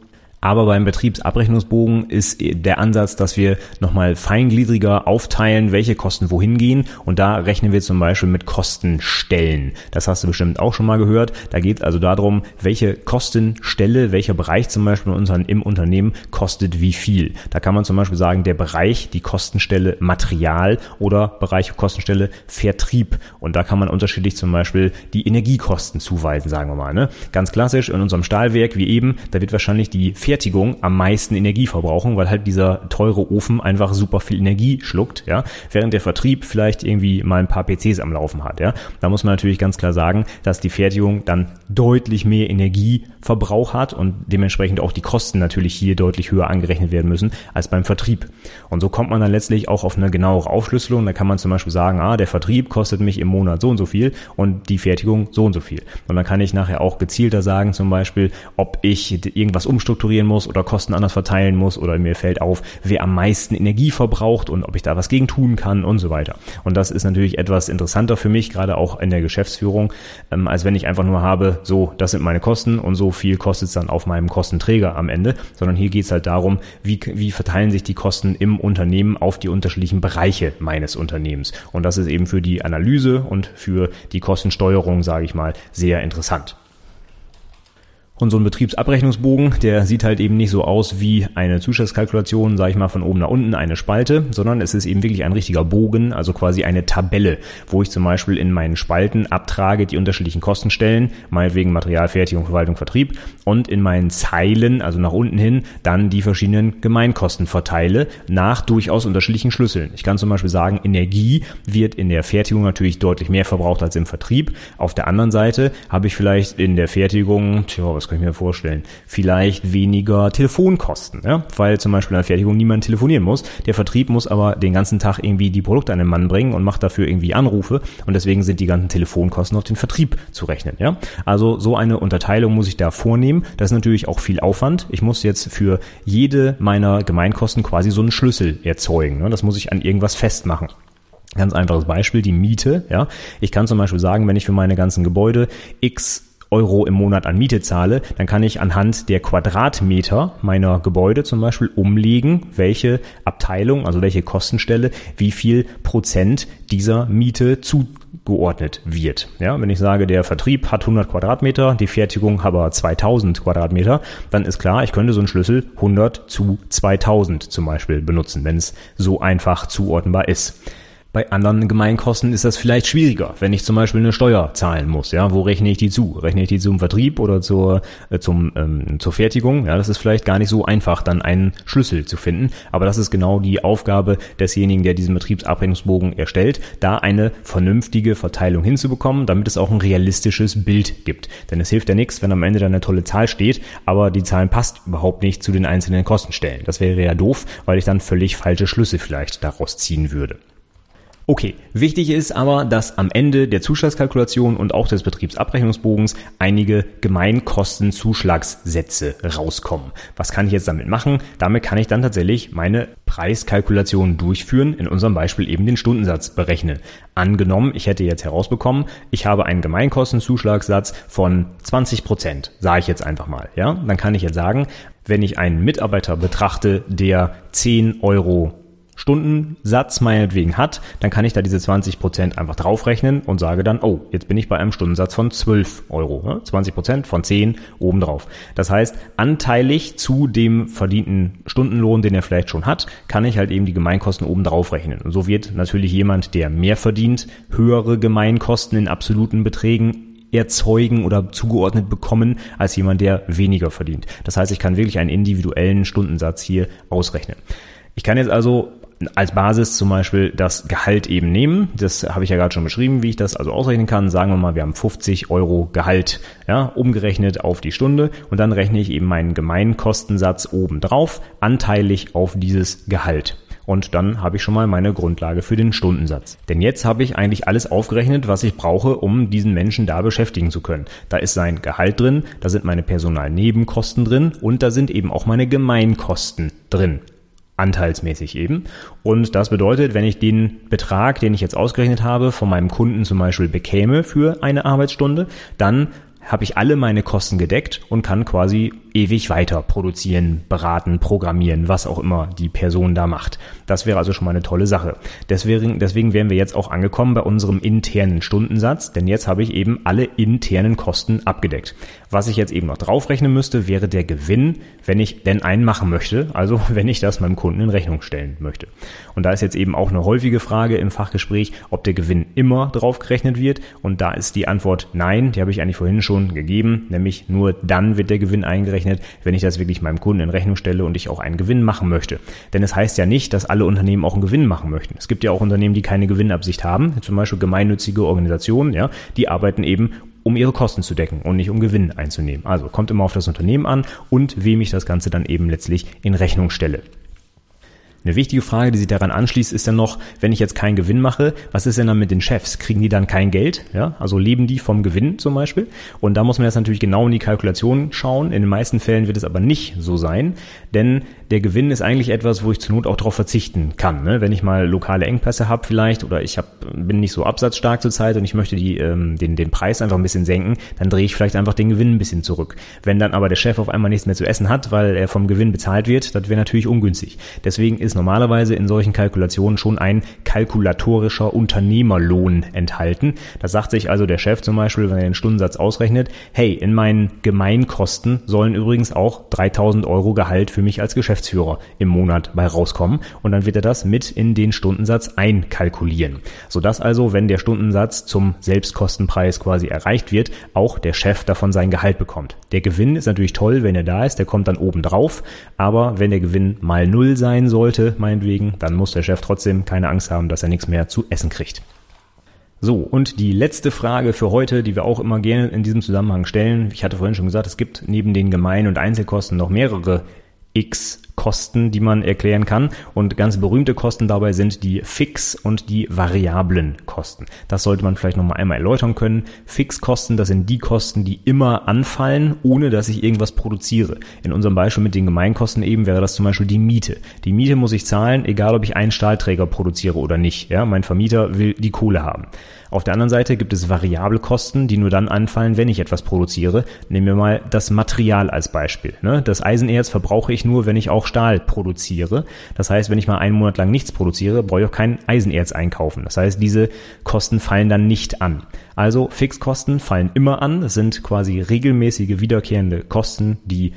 Aber beim Betriebsabrechnungsbogen ist der Ansatz, dass wir nochmal feingliedriger aufteilen, welche Kosten wohin gehen. Und da rechnen wir zum Beispiel mit Kostenstellen. Das hast du bestimmt auch schon mal gehört. Da geht es also darum, welche Kostenstelle, welcher Bereich zum Beispiel im Unternehmen kostet wie viel. Da kann man zum Beispiel sagen, der Bereich, die Kostenstelle Material oder Bereich Kostenstelle Vertrieb. Und da kann man unterschiedlich zum Beispiel die Energiekosten zuweisen, sagen wir mal. Ne? Ganz klassisch in unserem Stahlwerk wie eben, da wird wahrscheinlich die Fertigung am meisten Energie verbrauchen, weil halt dieser teure Ofen einfach super viel Energie schluckt, ja, während der Vertrieb vielleicht irgendwie mal ein paar PCs am Laufen hat, ja. Da muss man natürlich ganz klar sagen, dass die Fertigung dann deutlich mehr Energieverbrauch hat und dementsprechend auch die Kosten natürlich hier deutlich höher angerechnet werden müssen als beim Vertrieb. Und so kommt man dann letztlich auch auf eine genauere Aufschlüsselung. Da kann man zum Beispiel sagen, ah, der Vertrieb kostet mich im Monat so und so viel und die Fertigung so und so viel. Und dann kann ich nachher auch gezielter sagen, zum Beispiel, ob ich irgendwas umstrukturieren strukturieren muss oder Kosten anders verteilen muss oder mir fällt auf, wer am meisten Energie verbraucht und ob ich da was gegen tun kann und so weiter. Und das ist natürlich etwas interessanter für mich, gerade auch in der Geschäftsführung, ähm, als wenn ich einfach nur habe, so, das sind meine Kosten und so viel kostet es dann auf meinem Kostenträger am Ende, sondern hier geht es halt darum, wie, wie verteilen sich die Kosten im Unternehmen auf die unterschiedlichen Bereiche meines Unternehmens. Und das ist eben für die Analyse und für die Kostensteuerung, sage ich mal, sehr interessant. Und so ein Betriebsabrechnungsbogen, der sieht halt eben nicht so aus wie eine Zuschlagskalkulation, sage ich mal, von oben nach unten eine Spalte, sondern es ist eben wirklich ein richtiger Bogen, also quasi eine Tabelle, wo ich zum Beispiel in meinen Spalten abtrage die unterschiedlichen Kostenstellen, meinetwegen Material, Fertigung, Verwaltung, Vertrieb und in meinen Zeilen, also nach unten hin, dann die verschiedenen Gemeinkosten verteile nach durchaus unterschiedlichen Schlüsseln. Ich kann zum Beispiel sagen, Energie wird in der Fertigung natürlich deutlich mehr verbraucht als im Vertrieb. Auf der anderen Seite habe ich vielleicht in der Fertigung, tja, was kann ich mir vorstellen, vielleicht weniger Telefonkosten, ja? weil zum Beispiel in der Fertigung niemand telefonieren muss. Der Vertrieb muss aber den ganzen Tag irgendwie die Produkte an den Mann bringen und macht dafür irgendwie Anrufe und deswegen sind die ganzen Telefonkosten auf den Vertrieb zu rechnen. Ja? Also so eine Unterteilung muss ich da vornehmen. Das ist natürlich auch viel Aufwand. Ich muss jetzt für jede meiner Gemeinkosten quasi so einen Schlüssel erzeugen. Ne? Das muss ich an irgendwas festmachen. Ganz einfaches Beispiel, die Miete. Ja, ich kann zum Beispiel sagen, wenn ich für meine ganzen Gebäude x Euro im Monat an Miete zahle, dann kann ich anhand der Quadratmeter meiner Gebäude zum Beispiel umlegen, welche Abteilung, also welche Kostenstelle, wie viel Prozent dieser Miete zugeordnet wird. Ja, wenn ich sage, der Vertrieb hat 100 Quadratmeter, die Fertigung aber 2000 Quadratmeter, dann ist klar, ich könnte so einen Schlüssel 100 zu 2000 zum Beispiel benutzen, wenn es so einfach zuordnenbar ist. Bei anderen Gemeinkosten ist das vielleicht schwieriger, wenn ich zum Beispiel eine Steuer zahlen muss. Ja, wo rechne ich die zu? Rechne ich die zum Vertrieb oder zur, äh, zum, ähm, zur Fertigung? Ja, das ist vielleicht gar nicht so einfach, dann einen Schlüssel zu finden. Aber das ist genau die Aufgabe desjenigen, der diesen Betriebsabrechnungsbogen erstellt, da eine vernünftige Verteilung hinzubekommen, damit es auch ein realistisches Bild gibt. Denn es hilft ja nichts, wenn am Ende dann eine tolle Zahl steht, aber die Zahlen passt überhaupt nicht zu den einzelnen Kostenstellen. Das wäre ja doof, weil ich dann völlig falsche Schlüsse vielleicht daraus ziehen würde. Okay, wichtig ist aber, dass am Ende der Zuschlagskalkulation und auch des Betriebsabrechnungsbogens einige Gemeinkostenzuschlagssätze rauskommen. Was kann ich jetzt damit machen? Damit kann ich dann tatsächlich meine Preiskalkulation durchführen, in unserem Beispiel eben den Stundensatz berechnen. Angenommen, ich hätte jetzt herausbekommen, ich habe einen Gemeinkostenzuschlagssatz von 20 Prozent, sage ich jetzt einfach mal, ja? Dann kann ich jetzt sagen, wenn ich einen Mitarbeiter betrachte, der 10 Euro Stundensatz meinetwegen hat, dann kann ich da diese 20 Prozent einfach draufrechnen und sage dann, oh, jetzt bin ich bei einem Stundensatz von 12 Euro. Ne? 20 Prozent von 10 obendrauf. Das heißt, anteilig zu dem verdienten Stundenlohn, den er vielleicht schon hat, kann ich halt eben die Gemeinkosten obendrauf rechnen. Und so wird natürlich jemand, der mehr verdient, höhere Gemeinkosten in absoluten Beträgen erzeugen oder zugeordnet bekommen als jemand, der weniger verdient. Das heißt, ich kann wirklich einen individuellen Stundensatz hier ausrechnen. Ich kann jetzt also als Basis zum Beispiel das Gehalt eben nehmen. Das habe ich ja gerade schon beschrieben, wie ich das also ausrechnen kann. Sagen wir mal, wir haben 50 Euro Gehalt, ja, umgerechnet auf die Stunde und dann rechne ich eben meinen Gemeinkostensatz oben drauf, anteilig auf dieses Gehalt. Und dann habe ich schon mal meine Grundlage für den Stundensatz. Denn jetzt habe ich eigentlich alles aufgerechnet, was ich brauche, um diesen Menschen da beschäftigen zu können. Da ist sein Gehalt drin, da sind meine Personalnebenkosten drin und da sind eben auch meine Gemeinkosten drin anteilsmäßig eben. Und das bedeutet, wenn ich den Betrag, den ich jetzt ausgerechnet habe, von meinem Kunden zum Beispiel bekäme für eine Arbeitsstunde, dann habe ich alle meine Kosten gedeckt und kann quasi ewig weiter produzieren, beraten, programmieren, was auch immer die Person da macht. Das wäre also schon mal eine tolle Sache. Deswegen, deswegen wären wir jetzt auch angekommen bei unserem internen Stundensatz, denn jetzt habe ich eben alle internen Kosten abgedeckt. Was ich jetzt eben noch draufrechnen müsste, wäre der Gewinn, wenn ich denn einen machen möchte, also wenn ich das meinem Kunden in Rechnung stellen möchte. Und da ist jetzt eben auch eine häufige Frage im Fachgespräch, ob der Gewinn immer draufgerechnet wird. Und da ist die Antwort nein, die habe ich eigentlich vorhin schon gegeben, nämlich nur dann wird der Gewinn eingerechnet gerechnet, wenn ich das wirklich meinem Kunden in Rechnung stelle und ich auch einen Gewinn machen möchte. Denn es heißt ja nicht, dass alle Unternehmen auch einen Gewinn machen möchten. Es gibt ja auch Unternehmen, die keine Gewinnabsicht haben, zum Beispiel gemeinnützige Organisationen, ja, die arbeiten eben um ihre Kosten zu decken und nicht um Gewinn einzunehmen. Also kommt immer auf das Unternehmen an und wem ich das Ganze dann eben letztlich in Rechnung stelle. Eine wichtige Frage, die sich daran anschließt, ist dann noch, wenn ich jetzt keinen Gewinn mache, was ist denn dann mit den Chefs? Kriegen die dann kein Geld? Ja, also leben die vom Gewinn zum Beispiel? Und da muss man jetzt natürlich genau in die Kalkulation schauen. In den meisten Fällen wird es aber nicht so sein, denn der Gewinn ist eigentlich etwas, wo ich zur Not auch darauf verzichten kann. Ne? Wenn ich mal lokale Engpässe habe vielleicht oder ich hab, bin nicht so absatzstark zurzeit und ich möchte die, ähm, den, den Preis einfach ein bisschen senken, dann drehe ich vielleicht einfach den Gewinn ein bisschen zurück. Wenn dann aber der Chef auf einmal nichts mehr zu essen hat, weil er vom Gewinn bezahlt wird, das wäre natürlich ungünstig. Deswegen ist normalerweise in solchen Kalkulationen schon ein kalkulatorischer Unternehmerlohn enthalten. Da sagt sich also der Chef zum Beispiel, wenn er den Stundensatz ausrechnet, hey, in meinen Gemeinkosten sollen übrigens auch 3000 Euro Gehalt für mich als Geschäftsführer im Monat bei rauskommen und dann wird er das mit in den Stundensatz einkalkulieren. Sodass also, wenn der Stundensatz zum Selbstkostenpreis quasi erreicht wird, auch der Chef davon sein Gehalt bekommt. Der Gewinn ist natürlich toll, wenn er da ist, der kommt dann oben drauf, aber wenn der Gewinn mal null sein sollte, meinetwegen, dann muss der Chef trotzdem keine Angst haben, dass er nichts mehr zu essen kriegt. So, und die letzte Frage für heute, die wir auch immer gerne in diesem Zusammenhang stellen. Ich hatte vorhin schon gesagt, es gibt neben den Gemein- und Einzelkosten noch mehrere x Kosten, die man erklären kann. Und ganz berühmte Kosten dabei sind die Fix- und die variablen Kosten. Das sollte man vielleicht nochmal einmal erläutern können. Fixkosten, das sind die Kosten, die immer anfallen, ohne dass ich irgendwas produziere. In unserem Beispiel mit den Gemeinkosten eben wäre das zum Beispiel die Miete. Die Miete muss ich zahlen, egal ob ich einen Stahlträger produziere oder nicht. Ja, mein Vermieter will die Kohle haben. Auf der anderen Seite gibt es variable Kosten, die nur dann anfallen, wenn ich etwas produziere. Nehmen wir mal das Material als Beispiel. Ne? Das Eisenerz verbrauche ich nur, wenn ich auch Stahl produziere. Das heißt, wenn ich mal einen Monat lang nichts produziere, brauche ich auch kein Eisenerz einkaufen. Das heißt, diese Kosten fallen dann nicht an. Also Fixkosten fallen immer an. Das sind quasi regelmäßige wiederkehrende Kosten, die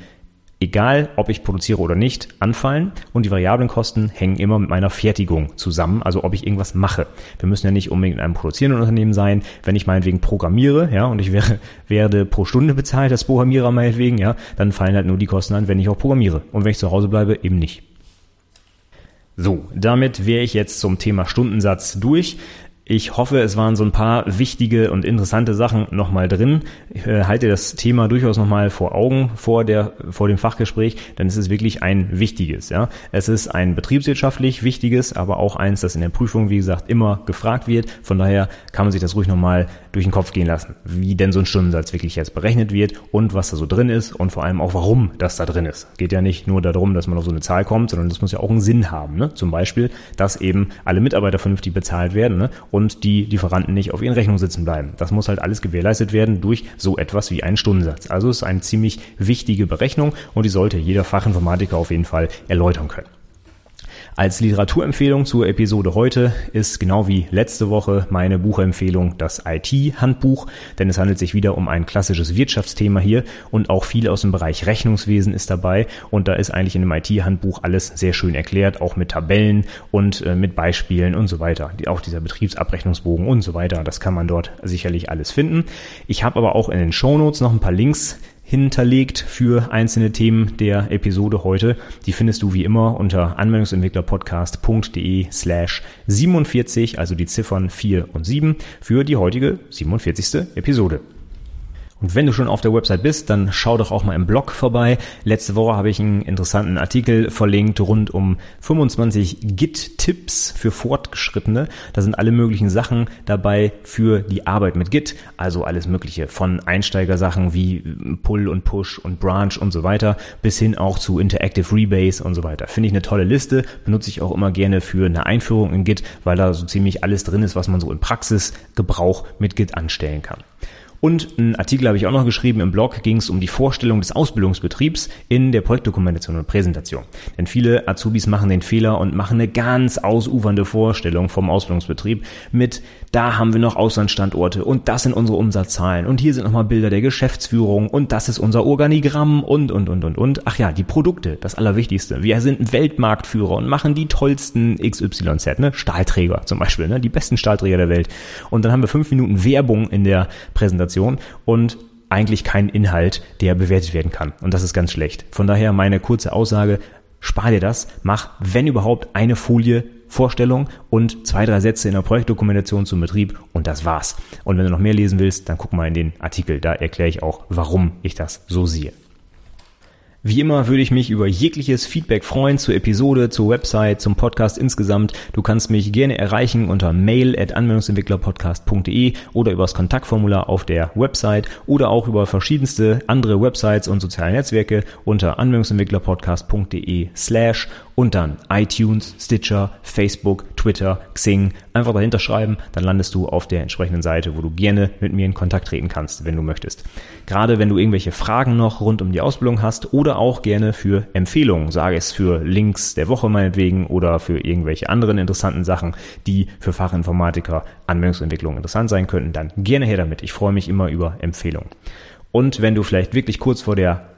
egal ob ich produziere oder nicht, anfallen und die variablen Kosten hängen immer mit meiner Fertigung zusammen, also ob ich irgendwas mache. Wir müssen ja nicht unbedingt in einem produzierenden Unternehmen sein, wenn ich meinetwegen programmiere, ja, und ich wäre, werde pro Stunde bezahlt als Programmierer meinetwegen, ja, dann fallen halt nur die Kosten an, wenn ich auch programmiere. Und wenn ich zu Hause bleibe, eben nicht. So, damit wäre ich jetzt zum Thema Stundensatz durch. Ich hoffe, es waren so ein paar wichtige und interessante Sachen nochmal drin. Ich äh, halte das Thema durchaus nochmal vor Augen vor der, vor dem Fachgespräch, denn es ist wirklich ein wichtiges, ja. Es ist ein betriebswirtschaftlich wichtiges, aber auch eins, das in der Prüfung, wie gesagt, immer gefragt wird. Von daher kann man sich das ruhig nochmal durch den Kopf gehen lassen, wie denn so ein Stundensatz wirklich jetzt berechnet wird und was da so drin ist und vor allem auch warum das da drin ist. Geht ja nicht nur darum, dass man auf so eine Zahl kommt, sondern das muss ja auch einen Sinn haben, ne? Zum Beispiel, dass eben alle Mitarbeiter vernünftig bezahlt werden, ne? Und die Lieferanten nicht auf ihren Rechnungen sitzen bleiben. Das muss halt alles gewährleistet werden durch so etwas wie einen Stundensatz. Also es ist eine ziemlich wichtige Berechnung und die sollte jeder Fachinformatiker auf jeden Fall erläutern können. Als Literaturempfehlung zur Episode heute ist genau wie letzte Woche meine Buchempfehlung das IT-Handbuch, denn es handelt sich wieder um ein klassisches Wirtschaftsthema hier und auch viel aus dem Bereich Rechnungswesen ist dabei und da ist eigentlich in dem IT-Handbuch alles sehr schön erklärt, auch mit Tabellen und äh, mit Beispielen und so weiter. Auch dieser Betriebsabrechnungsbogen und so weiter, das kann man dort sicherlich alles finden. Ich habe aber auch in den Shownotes noch ein paar Links hinterlegt für einzelne Themen der Episode heute. Die findest du wie immer unter anwendungsentwicklerpodcast.de slash 47, also die Ziffern 4 und 7 für die heutige 47. Episode. Und wenn du schon auf der Website bist, dann schau doch auch mal im Blog vorbei. Letzte Woche habe ich einen interessanten Artikel verlinkt rund um 25 Git-Tipps für Fortgeschrittene. Da sind alle möglichen Sachen dabei für die Arbeit mit Git. Also alles Mögliche von Einsteigersachen wie Pull und Push und Branch und so weiter bis hin auch zu Interactive Rebase und so weiter. Finde ich eine tolle Liste. Benutze ich auch immer gerne für eine Einführung in Git, weil da so ziemlich alles drin ist, was man so im Praxisgebrauch mit Git anstellen kann. Und einen Artikel habe ich auch noch geschrieben im Blog, ging es um die Vorstellung des Ausbildungsbetriebs in der Projektdokumentation und Präsentation. Denn viele Azubis machen den Fehler und machen eine ganz ausufernde Vorstellung vom Ausbildungsbetrieb mit, da haben wir noch Auslandsstandorte und das sind unsere Umsatzzahlen und hier sind nochmal Bilder der Geschäftsführung und das ist unser Organigramm und, und, und, und, und. Ach ja, die Produkte, das Allerwichtigste. Wir sind Weltmarktführer und machen die tollsten XYZ, ne? Stahlträger zum Beispiel, ne? Die besten Stahlträger der Welt. Und dann haben wir fünf Minuten Werbung in der Präsentation Präsentation und eigentlich kein Inhalt, der bewertet werden kann. Und das ist ganz schlecht. Von daher meine kurze Aussage, spar dir das, mach, wenn überhaupt, eine Folie Vorstellung und zwei, drei Sätze in der Projektdokumentation zum Betrieb und das war's. Und wenn du noch mehr lesen willst, dann guck mal in den Artikel, da erkläre ich auch, warum ich das so sehe. Wie immer würde ich mich über jegliches Feedback freuen zur Episode, zur Website, zum Podcast insgesamt. Du kannst mich gerne erreichen unter mail at anwendungsentwicklerpodcast.de oder über das Kontaktformular auf der Website oder auch über verschiedenste andere Websites und soziale Netzwerke unter anwendungsentwicklerpodcast.de slash und dann iTunes, Stitcher, Facebook, Twitter, Xing. Einfach dahinter schreiben, dann landest du auf der entsprechenden Seite, wo du gerne mit mir in Kontakt treten kannst, wenn du möchtest. Gerade wenn du irgendwelche Fragen noch rund um die Ausbildung hast oder auch gerne für Empfehlungen, sage es für Links der Woche meinetwegen oder für irgendwelche anderen interessanten Sachen, die für Fachinformatiker Anwendungsentwicklung interessant sein könnten, dann gerne her damit. Ich freue mich immer über Empfehlungen. Und wenn du vielleicht wirklich kurz vor der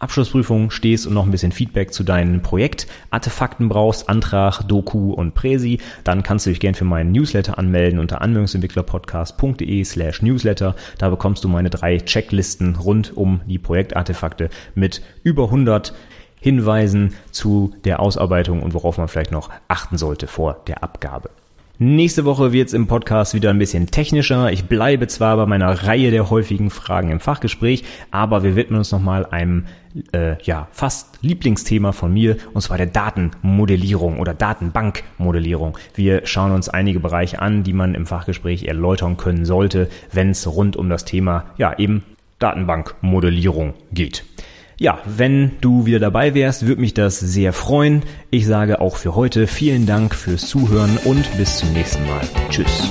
Abschlussprüfung stehst und noch ein bisschen Feedback zu deinen Projektartefakten brauchst, Antrag, Doku und Präsi, dann kannst du dich gern für meinen Newsletter anmelden unter anwendungsentwicklerpodcast.de slash newsletter. Da bekommst du meine drei Checklisten rund um die Projektartefakte mit über 100 Hinweisen zu der Ausarbeitung und worauf man vielleicht noch achten sollte vor der Abgabe. Nächste Woche wird's im Podcast wieder ein bisschen technischer. Ich bleibe zwar bei meiner Reihe der häufigen Fragen im Fachgespräch, aber wir widmen uns nochmal einem äh, ja, fast Lieblingsthema von mir, und zwar der Datenmodellierung oder Datenbankmodellierung. Wir schauen uns einige Bereiche an, die man im Fachgespräch erläutern können sollte, wenn es rund um das Thema ja eben Datenbankmodellierung geht. Ja, wenn du wieder dabei wärst, würde mich das sehr freuen. Ich sage auch für heute vielen Dank fürs Zuhören und bis zum nächsten Mal. Tschüss.